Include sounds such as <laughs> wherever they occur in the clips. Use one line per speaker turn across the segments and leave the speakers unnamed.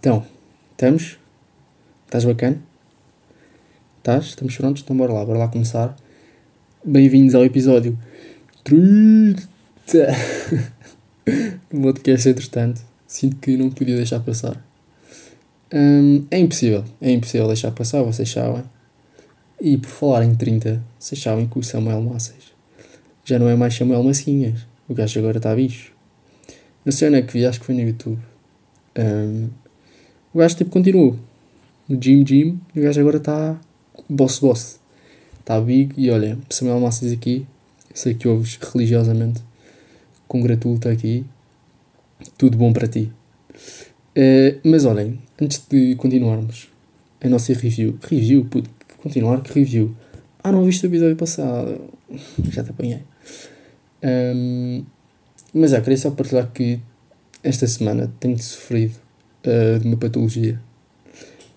Então, estamos? Estás bacana? Estás? Estamos prontos? Então bora lá, bora lá começar. Bem-vindos ao episódio 30 <laughs> do podcast, entretanto. Sinto que não podia deixar passar. Hum, é impossível, é impossível deixar passar, vocês sabem. E por falar em 30, vocês sabem que o Samuel Massas já não é mais Samuel Massinhas. O gajo agora está bicho. Onde é que vi, acho que foi no YouTube. Um, o gajo tipo continuou no Jim Jim e o gajo agora está boss boss. Está big e olha, Samuel Massas aqui, sei que ouves religiosamente, congratulo-te aqui, tudo bom para ti. Uh, mas olhem, antes de continuarmos a nossa review, review, puto, continuar que review. Ah, não viste o episódio passado? Já te apanhei. Um, mas já, queria só partilhar que esta semana tenho sofrido uh, de uma patologia.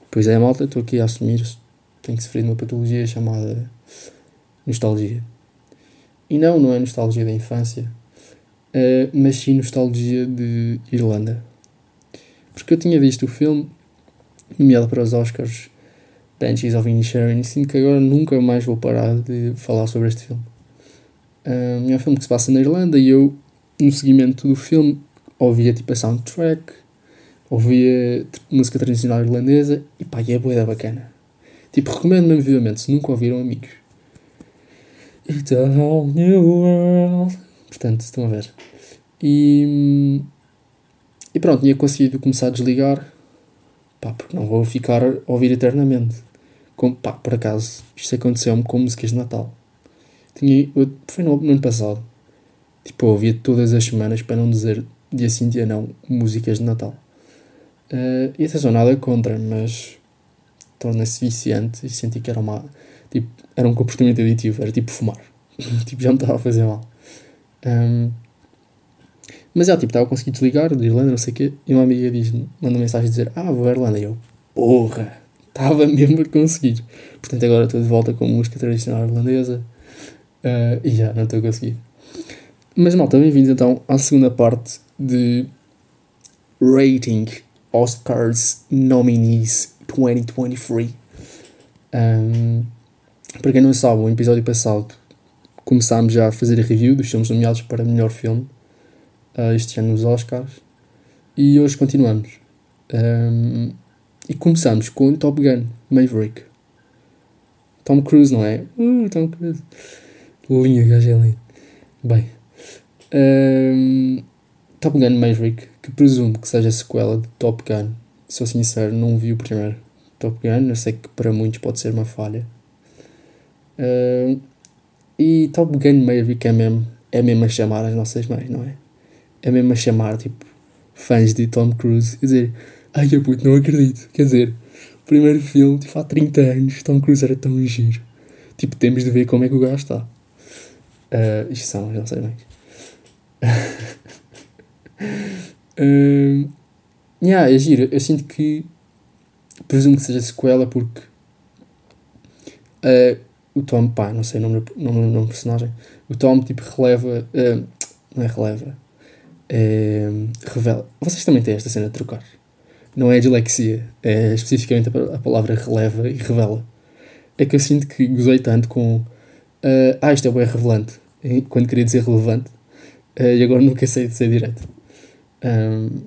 Pois é, malta, estou aqui a assumir. Tenho sofrido de uma patologia chamada nostalgia. E não, não é nostalgia da infância, uh, mas sim nostalgia de Irlanda. Porque eu tinha visto o filme, nomeado para os Oscars, Banshees of Inisherin, e sinto que agora nunca mais vou parar de falar sobre este filme. Uh, é um filme que se passa na Irlanda e eu, no seguimento do filme, ouvia tipo a soundtrack, ouvia música tradicional irlandesa e pá, e é boa bacana. Tipo, recomendo mesmo vivamente, se nunca ouviram, amigos. It's a whole new world. Portanto, estão a ver. E, e pronto, tinha conseguido começar a desligar. Pá, porque não vou ficar a ouvir eternamente. Como, pá, por acaso, isto aconteceu-me com músicas de Natal. Tinha, foi no, no ano passado. Tipo, eu ouvia todas as semanas, para não dizer dia sim, dia não, músicas de Natal. Uh, e atenção, nada contra, mas torna-se viciante e senti que era uma. Tipo, era um comportamento aditivo, era tipo fumar. <laughs> tipo, já me estava a fazer mal. Um, mas já, tipo, estava a conseguir desligar de Irlanda, não sei o quê, e uma amiga diz manda mensagem a dizer: Ah, vou à Irlanda. E eu, porra, estava mesmo a conseguir. Portanto, agora estou de volta com música tradicional irlandesa. Uh, e já, não estou a conseguir. Mas malta, bem-vindos então à segunda parte de Rating Oscars Nominees 2023. Um, para quem não sabe, o episódio passado começámos já a fazer a review dos filmes nomeados para melhor filme uh, este ano nos Oscars e hoje continuamos. Um, e começamos com Top Gun Maverick. Tom Cruise, não é? Uh, Tom Cruise. Linha, gajo é lindo. Bem. Um, Top Gun Maverick, que presumo que seja a sequela de Top Gun. Sou sincero, não vi o primeiro Top Gun. Eu sei que para muitos pode ser uma falha. Uh, e Top Gun Maverick é mesmo, é mesmo a chamar as nossas mães, não é? É mesmo a chamar, tipo, fãs de Tom Cruise e dizer: Ai, eu puto, não acredito. Quer dizer, primeiro filme, tipo, há 30 anos, Tom Cruise era tão giro. Tipo, temos de ver como é que o gajo está. Uh, isto são as nossas mães. <laughs> uh, yeah, é giro. Eu sinto que. Presumo que seja sequela porque. Uh, o Tom, pá, não sei o nome, nome, do personagem. O Tom, tipo, releva. Uh, não é releva. É, revela. Vocês também têm esta cena de trocar. Não é dislexia. É especificamente a, a palavra releva e revela. É que eu sinto que gozei tanto com. Uh, ah, isto é bem revelante quando queria dizer relevante, uh, e agora nunca sei dizer direito. Um,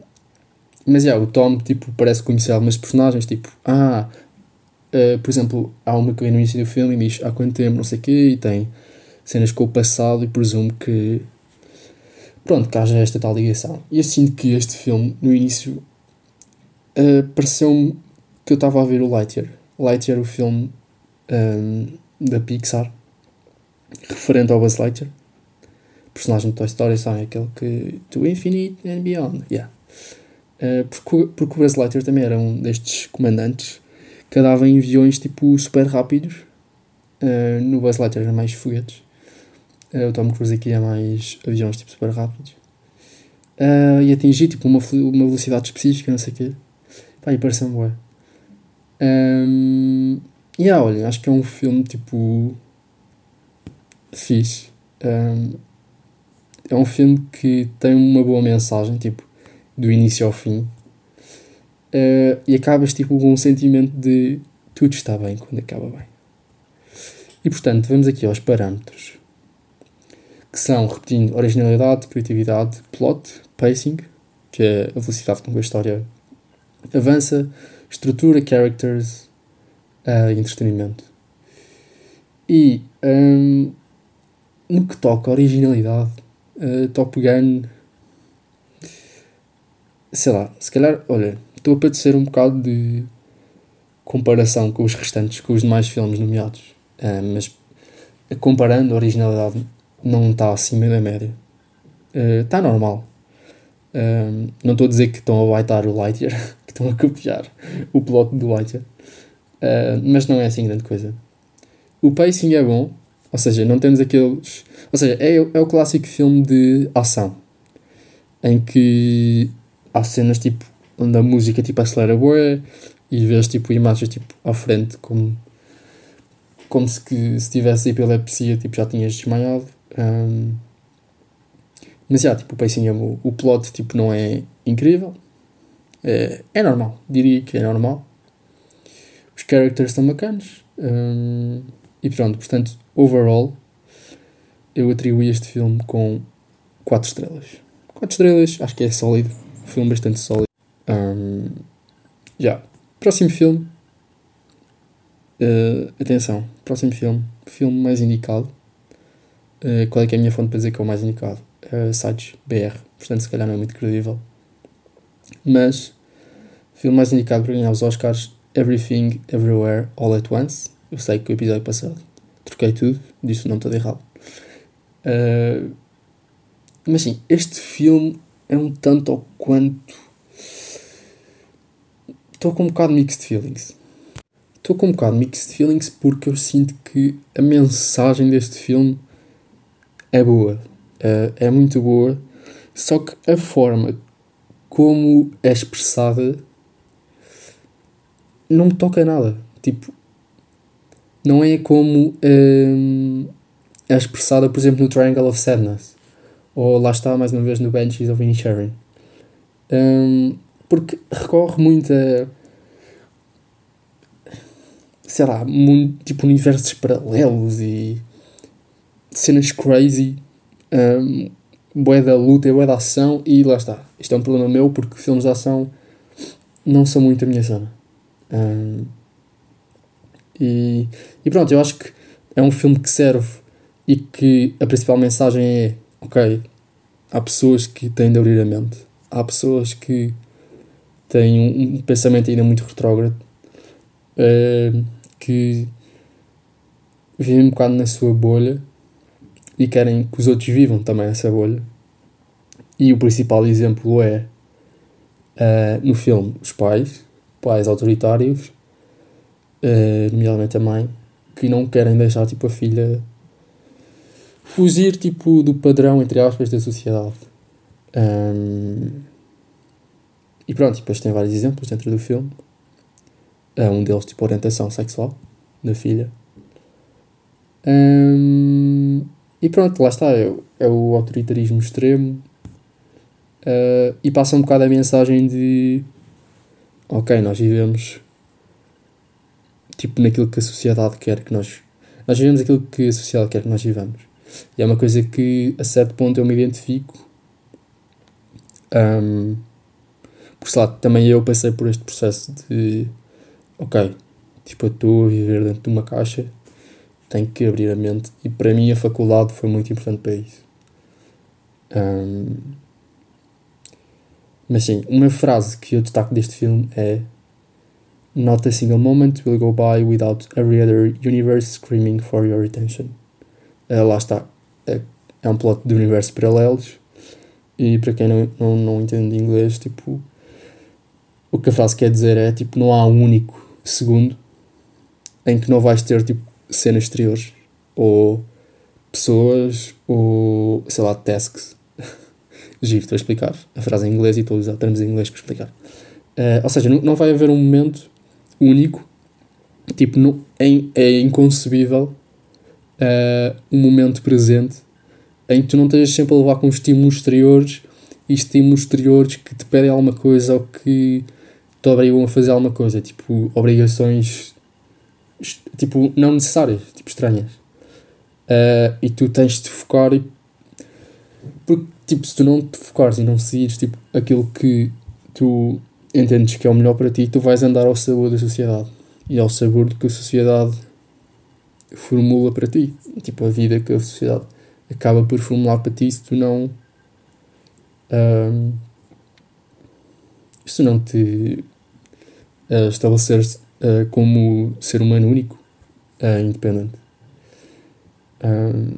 mas, yeah, o Tom, tipo, parece conhecer algumas personagens, tipo, ah, uh, por exemplo, há uma que vem no início do filme e diz há quanto tempo, não sei o quê, e tem cenas com o passado e presumo que, pronto, que haja esta tal ligação. E sinto que este filme, no início, uh, pareceu-me que eu estava a ver o Lightyear. Lightyear, o filme um, da Pixar, referente ao Buzz Lightyear. Personagem de Toy Story, sabe? Aquele que. To Infinite and Beyond. Yeah. Uh, porque, porque o Buzz Lightyear também era um destes comandantes que andava em aviões tipo super rápidos. Uh, no Buzz Lightyear era mais foguetes. Uh, o Tom Cruise aqui é mais aviões tipo super rápidos. Uh, e atingir tipo uma, uma velocidade específica, não sei o quê. Pá, e parece-me bué. Um, e yeah, olha, acho que é um filme tipo fixe. Um, é um filme que tem uma boa mensagem, tipo, do início ao fim. uh, e acabas tipo com um sentimento de tudo está bem quando acaba bem. E portanto, vamos aqui aos parâmetros que são, repetindo, originalidade, criatividade, plot, pacing, que é a velocidade com que a história avança, estrutura, characters uh, entretenimento. E um, no que toca a originalidade, uh, Top Gun, sei lá, se calhar, olha, estou a padecer um bocado de comparação com os restantes, com os demais filmes nomeados, uh, mas comparando a originalidade não está acima da média. Está uh, normal. Uh, não estou a dizer que estão a baitar o Lightyear, <laughs> que estão a copiar o plot do Lightyear, mas não é assim grande coisa. O pacing é bom, ou seja, não temos aqueles. Ou seja, é, é o clássico filme de ação em que há cenas tipo onde a música tipo acelera boa e vês tipo imagens tipo à frente como como se que se tivesse epilepsia tipo já tinhas desmaiado um, mas já, tipo, o pacing, é o, o plot, tipo, não é incrível. É, é normal, diria que é normal. Os characters estão bacanas. Um, e pronto, portanto, overall, eu atribuí este filme com 4 estrelas. 4 estrelas, acho que é sólido. Um filme bastante sólido. Um, já. Próximo filme. Uh, atenção, próximo filme. Filme mais indicado. Uh, qual é que é a minha fonte para dizer que é o mais indicado? Uh, sites BR, portanto, se calhar não é muito credível. Mas, filme mais indicado para ganhar os Oscars: Everything, Everywhere, All at Once. Eu sei que o episódio passado troquei tudo, disse não todo errado. Uh, mas sim, este filme é um tanto ou quanto. Estou com um bocado mixed feelings. Estou com um bocado mixed feelings porque eu sinto que a mensagem deste filme é boa, uh, é muito boa, só que a forma como é expressada não me toca nada. Tipo, não é como uh, é expressada, por exemplo, no Triangle of Sadness, ou lá está, mais uma vez, no Banshees of Inisherin. Um, porque recorre muito a sei lá, muito, tipo universos paralelos e cenas crazy, um, boé da luta e boé da ação, e lá está. Isto é um problema meu porque filmes de ação não são muito a minha zona. Um, e, e pronto, eu acho que é um filme que serve e que a principal mensagem é: ok, há pessoas que têm de abrir a mente, há pessoas que têm um, um pensamento ainda muito retrógrado, uh, que vivem um bocado na sua bolha e querem que os outros vivam também essa bolha. E o principal exemplo é uh, no filme os pais, pais autoritários, uh, nomeadamente a mãe, que não querem deixar tipo a filha fugir tipo do padrão entre aspas da sociedade. Um, e pronto, depois tem vários exemplos dentro do filme. Uh, um deles tipo orientação sexual da filha. Um, e pronto, lá está, é, é o autoritarismo extremo. Uh, e passa um bocado a mensagem de ok, nós vivemos tipo naquilo que a sociedade quer que nós. Nós vivemos aquilo que a sociedade quer que nós vivamos. E é uma coisa que a certo ponto eu me identifico. Um, porque sei lá, também eu passei por este processo de ok, tipo eu estou a viver dentro de uma caixa tem que abrir a mente e para mim a faculdade foi muito importante para isso. Um, mas sim, uma frase que eu destaco deste filme é Not a single moment will go by without every other universe screaming for your attention. Uh, lá está. É, é um plot de universos paralelos e para quem não, não, não entende inglês, tipo, o que a frase quer dizer é tipo, não há um único segundo em que não vais ter tipo cenas exteriores ou pessoas ou sei lá, tasks. <laughs> Giro, estou a explicar a frase em inglês e estou a usar termos em inglês para explicar. Uh, ou seja, não, não vai haver um momento único, tipo, não, é, é inconcebível uh, um momento presente em que tu não estejas sempre a levar com estímulos exteriores e estímulos exteriores que te pedem alguma coisa ou que te obrigam a fazer alguma coisa, tipo, obrigações, tipo, não necessárias, tipo, estranhas. Uh, e tu tens de focar e. Porque, tipo, se tu não te focares e não seguires, tipo, aquilo que tu entendes que é o melhor para ti, tu vais andar ao sabor da sociedade e ao sabor do que a sociedade formula para ti. Tipo, a vida que a sociedade acaba por formular para ti se tu não. Um, se não te uh, estabeleceres uh, como ser humano único, uh, independente. Um,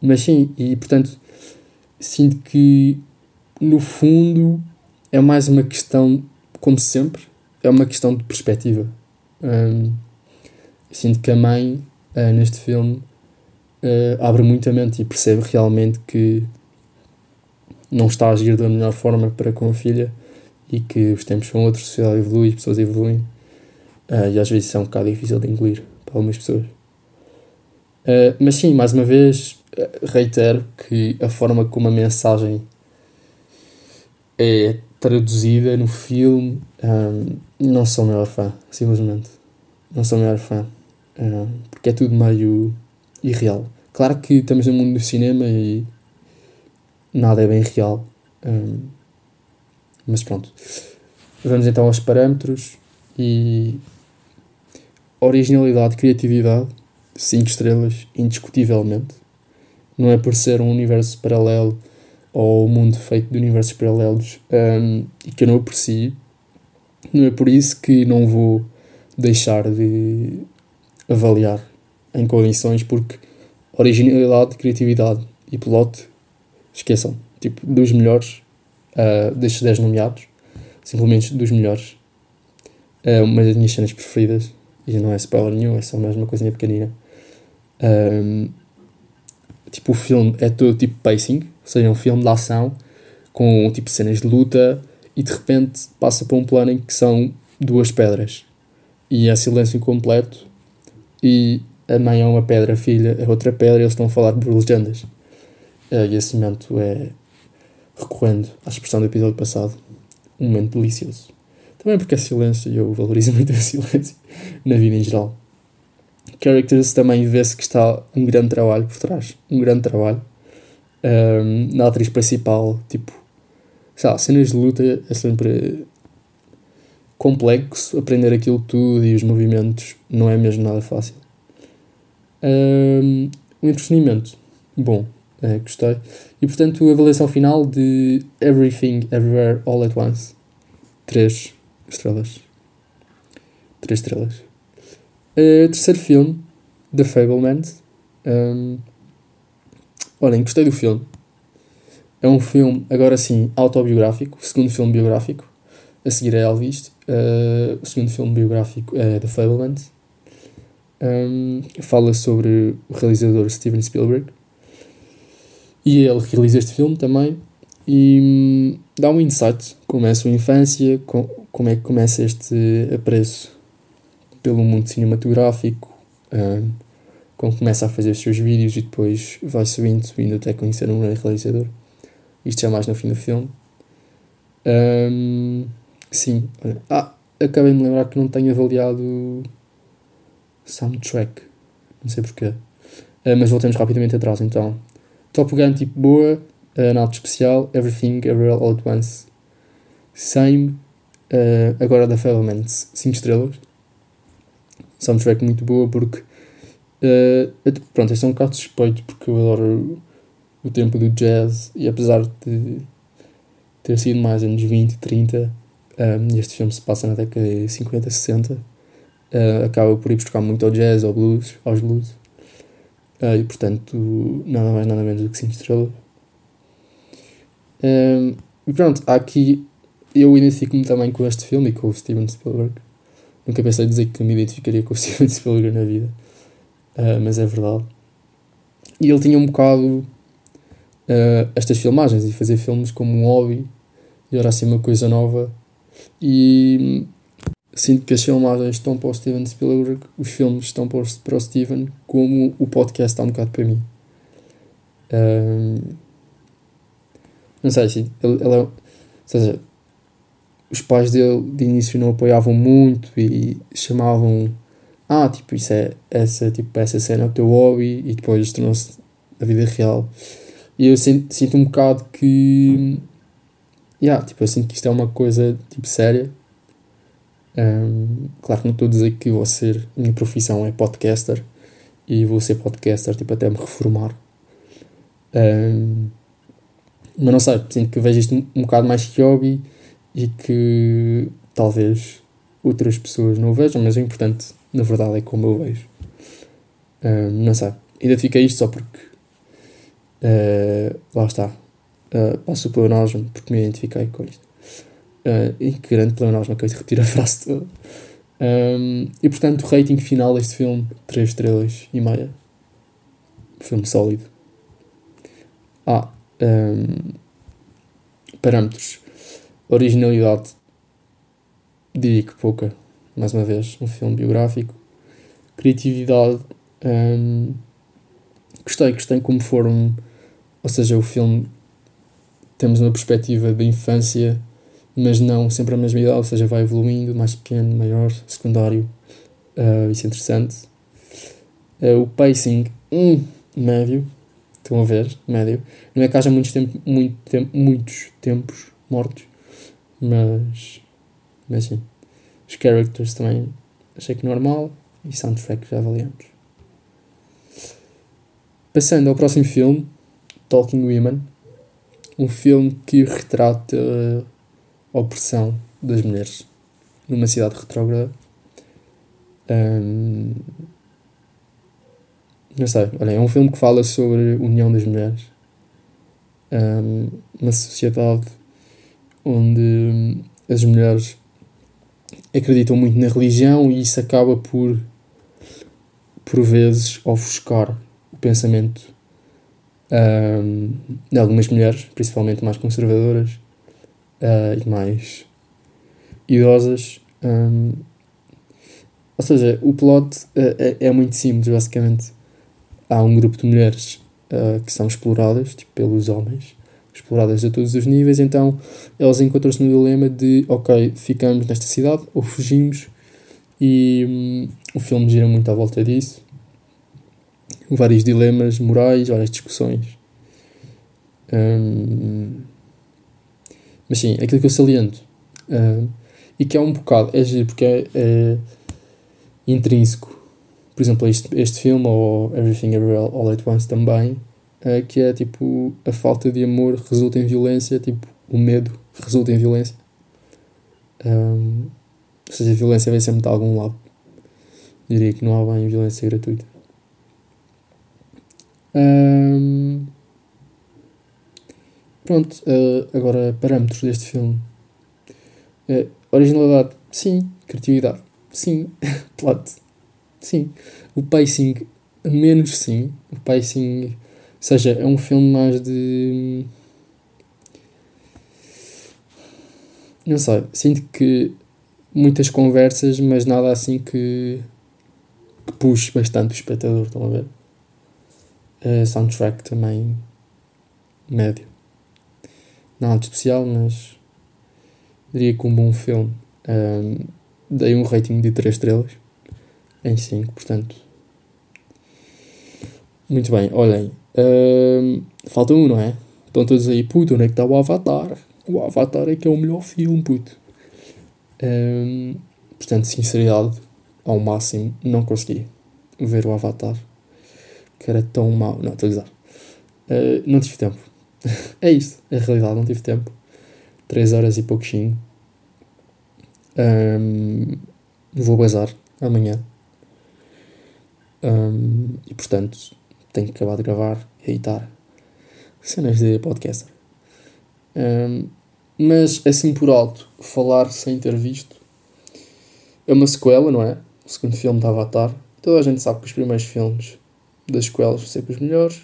mas sim, e portanto, sinto que no fundo é mais uma questão, como sempre, é uma questão de perspectiva. Um, sinto que a mãe, uh, neste filme, uh, abre muito a mente e percebe realmente que não está a agir da melhor forma para com a filha e que os tempos são outros, a sociedade evolui, as pessoas evoluem. Uh, e às vezes isso é um bocado difícil de engolir para algumas pessoas. mas sim, mais uma vez, reitero que a forma como a mensagem é traduzida no filme, um, não sou o maior fã, simplesmente. Não sou o maior fã. Um, porque é tudo meio irreal. Claro que estamos no mundo do cinema e nada é bem real. Um, mas pronto. Vamos então aos parâmetros e originalidade, criatividade, 5 estrelas, indiscutivelmente. Não é por ser um universo paralelo ou o mundo feito de universos paralelos um, e que eu não aprecio, não é por isso que não vou deixar de avaliar em condições, porque originalidade, criatividade e plot, esqueçam, tipo, dos melhores, uh, destes 10 nomeados, simplesmente dos melhores. É uma das minhas cenas preferidas, e não é spoiler nenhum, é só mais uma coisinha pequenina. Um, tipo, o filme é todo tipo pacing, ou seja, é um filme de ação com tipo cenas de luta e de repente passa para um plano em que são duas pedras e é silêncio completo e a mãe é uma pedra, a filha é outra pedra e eles estão a falar de legendas. Uh, e esse momento é, recorrendo à expressão do episódio passado, um momento delicioso. Também porque é silêncio e eu valorizo <laughs> muito o silêncio na vida em geral. Characters também vê-se que está um grande trabalho por trás. Um grande trabalho. Um, na atriz principal, tipo, sei lá, cenas de luta é sempre complexo. Aprender aquilo tudo e os movimentos não é mesmo nada fácil. Um, o entretenimento, bom, é, gostei. E portanto, a avaliação final de Everything, Everywhere, All at Once. Três estrelas. Três estrelas. Uh, terceiro filme, The Fableman. Um, olhem, gostei do filme. É um filme, agora sim, autobiográfico. Segundo filme biográfico. A seguir é Elvis. Uh, o segundo filme biográfico é The Fableman. Um, fala sobre o realizador Steven Spielberg. E ele realiza este filme também. E um, dá um insight. Como é a sua infância, com, como é que começa este apreço pelo mundo cinematográfico, um, como começa a fazer os seus vídeos e depois vai subindo, subindo até conhecer um grande realizador. Isto já mais no fim do filme. Um, sim. Ah, acabei de me lembrar que não tenho avaliado soundtrack. Não sei porquê. Uh, mas voltemos rapidamente atrás então. Top Gun tipo boa, uh, nada especial, Everything, Everywhere All at Once. Same. Uh, agora da Fablemans, 5 estrelas soundtrack muito boa porque uh, pronto, este é um bocado suspeito porque eu adoro o, tempo do jazz e apesar de ter sido mais anos 20, 30 um, este filme se passa na década de 50, 60 uh, acaba por ir buscar muito ao jazz, ao blues, aos blues. Uh, e portanto nada mais nada menos do que 5 estrelas. Um, e pronto, aqui eu identifico-me também com este filme e com o Steven Spielberg. Nunca pensei dizer que me identificaria com o <laughs> Steven Spielberg na vida, uh, mas é verdade. E ele tinha um bocado uh, estas filmagens e fazer filmes como um hobby e era assim uma coisa nova. E sinto que as filmagens estão para o Steven Spielberg, os filmes estão para o Steven, como o podcast está um bocado para mim. Ah, não sei, sim, ele, ele é, ou seja, os pais dele de início não apoiavam muito e chamavam ah, tipo, isso é essa, tipo, essa cena é o teu hobby e depois tornou-se a vida real. E eu sinto, sinto um bocado que yeah, tipo, eu sinto que isto é uma coisa tipo séria. Um, claro que não estou a dizer que vou ser, a minha profissão é podcaster e vou ser podcaster tipo, até me reformar. Um, mas não sei, sinto que vejo isto um, bocado mais que hobby e que talvez outras pessoas não o vejam, mas o importante, na verdade, é como eu vejo. Um, não sei, identifiquei isto só porque uh, lá está. Uh, passo o pleonasmo porque me identifiquei com isto. Uh, e que grande pleonasmo, acabei de repetir a <laughs> frase toda. Um, e portanto, o rating final deste filme: 3 estrelas e meia. Filme sólido. Ah, um, parâmetros. Originalidade. Diria que pouca. Mais uma vez, um filme biográfico. Criatividade. Um, gostei, gostei como foram. Ou seja, o filme. Temos uma perspectiva da infância, mas não sempre a mesma idade, ou seja, vai evoluindo, mais pequeno, maior, secundário. Uh, isso é interessante. Uh, o pacing, um, médio Estão a ver? Médio. Não é que haja muitos, tempo, muito tempo, muitos tempos mortos, mas. Mas sim. Os characters também achei que normal e soundtrack já avaliamos. Passando ao próximo filme, Talking Women, um filme que retrata a opressão das mulheres numa cidade retrógrada. Um, não sei, olha, é um filme que fala sobre a união das mulheres. Um, uma sociedade onde as mulheres acreditam muito na religião e isso acaba por, por vezes, ofuscar o pensamento um, de algumas mulheres, principalmente mais conservadoras uh, e mais idosas. Um, ou seja, o plot uh, é, é muito simples, basicamente há um grupo de mulheres uh, que são exploradas tipo, pelos homens, exploradas a todos os níveis, então elas encontram-se no dilema de ok, ficamos nesta cidade ou fugimos e hum, o filme gira muito à volta disso. Vários dilemas morais, várias discussões. Hum, mas sim, aquilo que eu saliento uh, e que é um bocado, é giro porque é, é intrínseco por exemplo, este, este filme ou Everything Everywhere All at Once também, uh, que é tipo a falta de amor resulta em violência, tipo o medo resulta em violência. Um, ou seja, a violência vem sempre de algum lado. Diria que não há bem violência gratuita. Um, pronto, uh, agora parâmetros deste filme. Uh, originalidade, sim. Criatividade, sim. <laughs> Plot, Sim. O pacing, menos sim. O pacing, seja, é um filme mais de. Não sei, sinto que muitas conversas, mas nada assim que, que puxe bastante o espectador, estão a ver? A soundtrack também médio. Nada de especial, mas diria que um bom filme. Um, dei um rating de 3 estrelas em 5, portanto. Muito bem, olhem. Uh, falta um, não é? Estão todos aí, puto, onde é que está o Avatar? O Avatar é que é o melhor filme, puto. Uh, portanto, sinceridade ao máximo, não consegui ver o Avatar. Que era tão mau. Não, estou a dizer. Uh, não tive tempo. <laughs> é isto, é a realidade, não tive tempo. 3 horas e pouquinho. Um, vou bazar amanhã. Um, e portanto, tenho que acabar de gravar editar cenas de podcast. Um, mas assim por alto, falar sem ter visto é uma sequela, não é? O segundo filme da Avatar. Toda a gente sabe que os primeiros filmes das sequelas são sempre os melhores.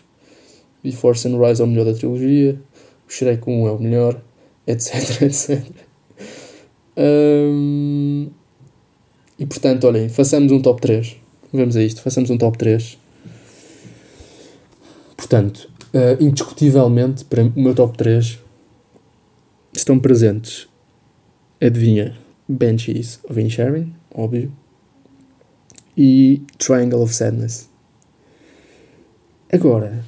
Before Sunrise é o melhor da trilogia. O Shrek 1 é o melhor, <laughs> etc, etc. Um, e portanto, olhem, façamos um top 3 Vamos a isto, façamos um top 3. Portanto, uh, indiscutivelmente, para o meu top 3 estão presentes adivinha, Banshees of Inisherin, óbvio, e Triangle of Sadness. Agora,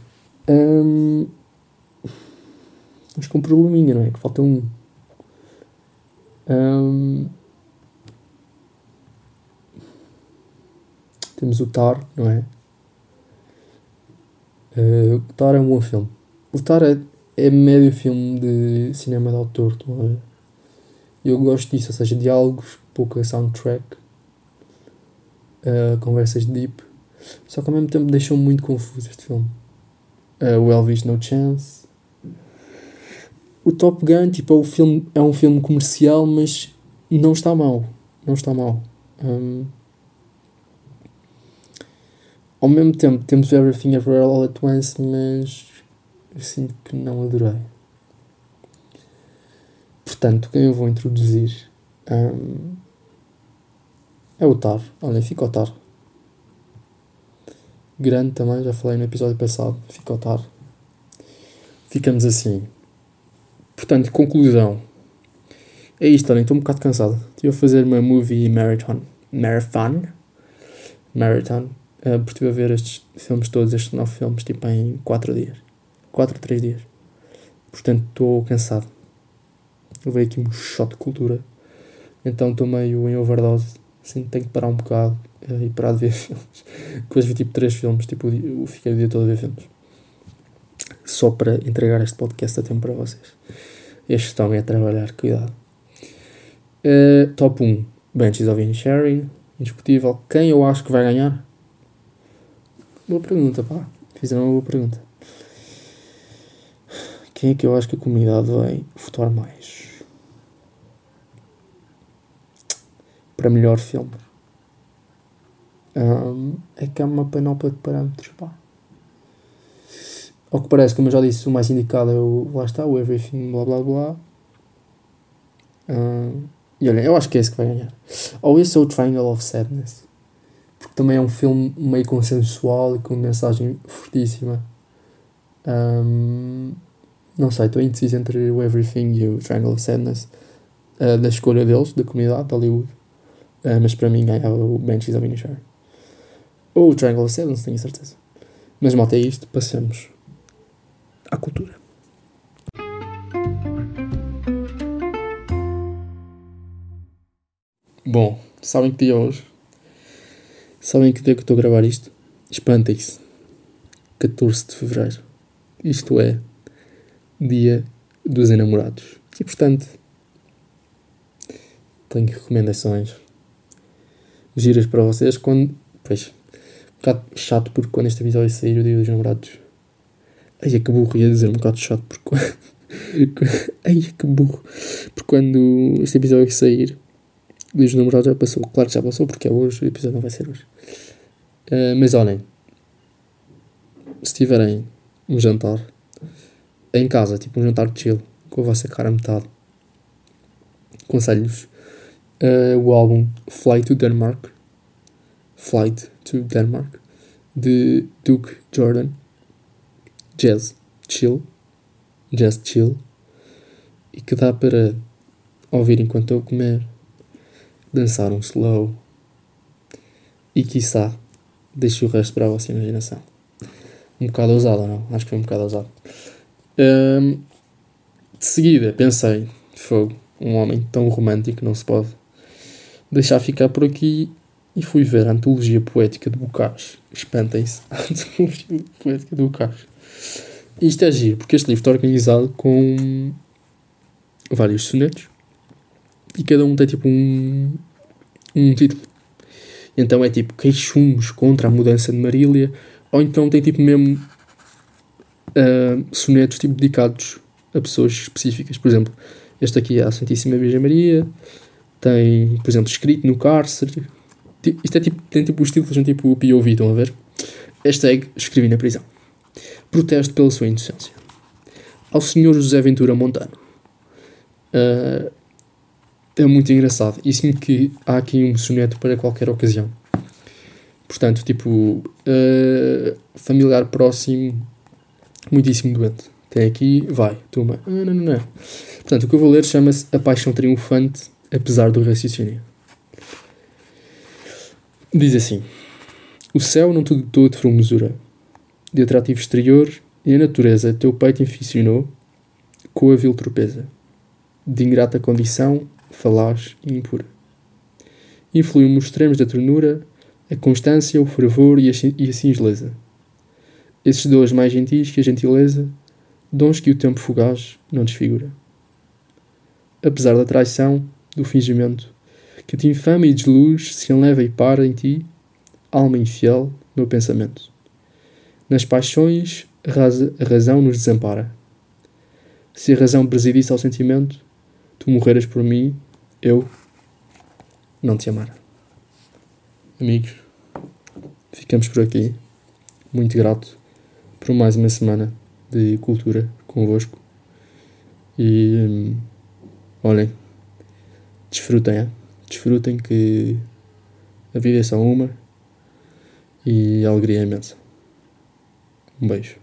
hum, mas com um probleminha, não é? Que falta um. hum, temos o Tar, não é? Uh, o Tar é um bom filme. O Tar é, é médio filme de cinema de autor? Eu gosto disso, ou seja, diálogos, pouca soundtrack, uh, conversas deep. Só que ao mesmo tempo deixou muito confuso este filme. Uh, o Elvis No Chance. O Top Gun, tipo, é, é um filme comercial, mas não está mal. Não está mal. Um, ao mesmo tempo, temos Everything Everywhere All At Once, mas eu sinto que não adorei. Portanto, quem eu vou introduzir um, é o Tar. Olha, fica o Tar. Grande também, já falei no episódio passado. Fica o Tar. Ficamos assim. Portanto, conclusão. É isto, olhem, estou um bocado cansado. Estive a fazer uma movie marathon. Marathon. Marathon. Uh, porque estive a ver estes filmes todos, estes nove filmes, tipo em 4 dias. 4 ou 3 dias. Portanto, estou cansado. Levei aqui um shot de cultura. Então estou meio em overdose. Assim, tenho que parar um bocado uh, e parar de ver <laughs> filmes. Depois vi tipo 3 filmes. Tipo, eu fiquei o dia todo a ver filmes. Só para entregar este podcast a tempo para vocês. Este estão a trabalhar, cuidado. Uh, top 1. Benches of Sharing. Indiscutível. Quem eu acho que vai ganhar? Boa pergunta, pá. Fizeram uma boa pergunta. Quem é que eu acho que a comunidade vai votar mais? Para melhor filme. Um, é que há uma panóplia de parâmetros, pá. Ao que parece, como eu já disse, o mais indicado é o. Lá está, o Everything, blá blá blá. Um, e olha, eu acho que é esse que vai ganhar. Ou esse é o Triangle of Sadness. Também é um filme meio consensual e com mensagem fortíssima. Um, não sei, estou indeciso entre o Everything e o Triangle of Sadness. Uh, da escolha deles, da comunidade de Hollywood. Uh, mas para mim ganhava o Banshees of Inisherin. Ou o Triangle of Sadness, tenho certeza. Mas malta, é isto. Passemos à cultura. Bom, sabem que dia é hoje? Sabem que dia que estou a gravar isto? Espantem-se. 14 de Fevereiro. Isto é dia dos enamorados. E portanto, tenho recomendações giras para vocês quando. Pois, um bocado chato porque quando este episódio sair, o dia dos namorados. Ai, é que burro, ia dizer um bocado chato porque. <laughs> Ai, é que burro. Porque quando este episódio sair, o dia dos namorados já passou. Claro que já passou porque é hoje, o episódio não vai ser hoje. Uh, mas olhem, se tiverem um jantar em casa, tipo um jantar de chill, com a vossa cara a metade, aconselho-vos uh, o álbum Fly to Denmark, Flight to Denmark, de Duke Jordan, Jazz Chill, Jazz Chill, e que dá para ouvir enquanto a comer, dançar um slow e, quiçá, deixe o resto para a vossa imaginação. Um bocado ousado, não? Acho que foi um bocado ousado. Um, de seguida, pensei, fogo, um homem tão romântico não se pode deixar ficar por aqui e fui ver a Antologia Poética de Bocage. Espantem-se, <laughs> a Antologia Poética de Bocage. Isto é giro, porque este livro está organizado com vários sonetos e cada um tem tipo um, um título. Então é tipo queixumes contra a mudança de Marília, ou então tem tipo mesmo uh, sonetos tipo dedicados a pessoas específicas. Por exemplo, este aqui é a Santíssima Virgem Maria, tem, por exemplo, escrito no cárcere. Isto é tipo, tem tipo os títulos, são tipo POV, estão a ver? Hashtag escrevi na prisão. Protesto pela sua inocência. Ao Sr. José Ventura Montano. Uh, é muito engraçado. E sinto que há aqui um soneto para qualquer ocasião. Portanto, tipo, uh, familiar próximo, muitíssimo doente. Tem aqui, vai, toma. Ah, não, não, não. Portanto, o que eu vou ler chama-se A Paixão Triunfante apesar do raciocínio. Diz assim: O céu não te dotou de formosura, de atrativo exterior, e a natureza teu peito inficionou com a vil torpeza, de ingrata condição, falaz e impura. Influiu nos extremos da ternura a constância, o fervor e a, e a singeleza. Esses dons mais gentis que a gentileza, dons que o tempo fugaz não desfigura. Apesar da traição, do fingimento, que te infama e desluz se enleva e para em ti, alma infiel, meu pensamento. Nas paixões, a razão nos desampara. Se a razão presidisse ao sentimento, tu morreras por mim, eu não te amara. Amigos, ficamos por aqui. Muito grato por mais uma semana de cultura convosco. E hum, olhem, desfrutem, é? desfrutem que a vida é só uma e a alegria é imensa. Um beijo.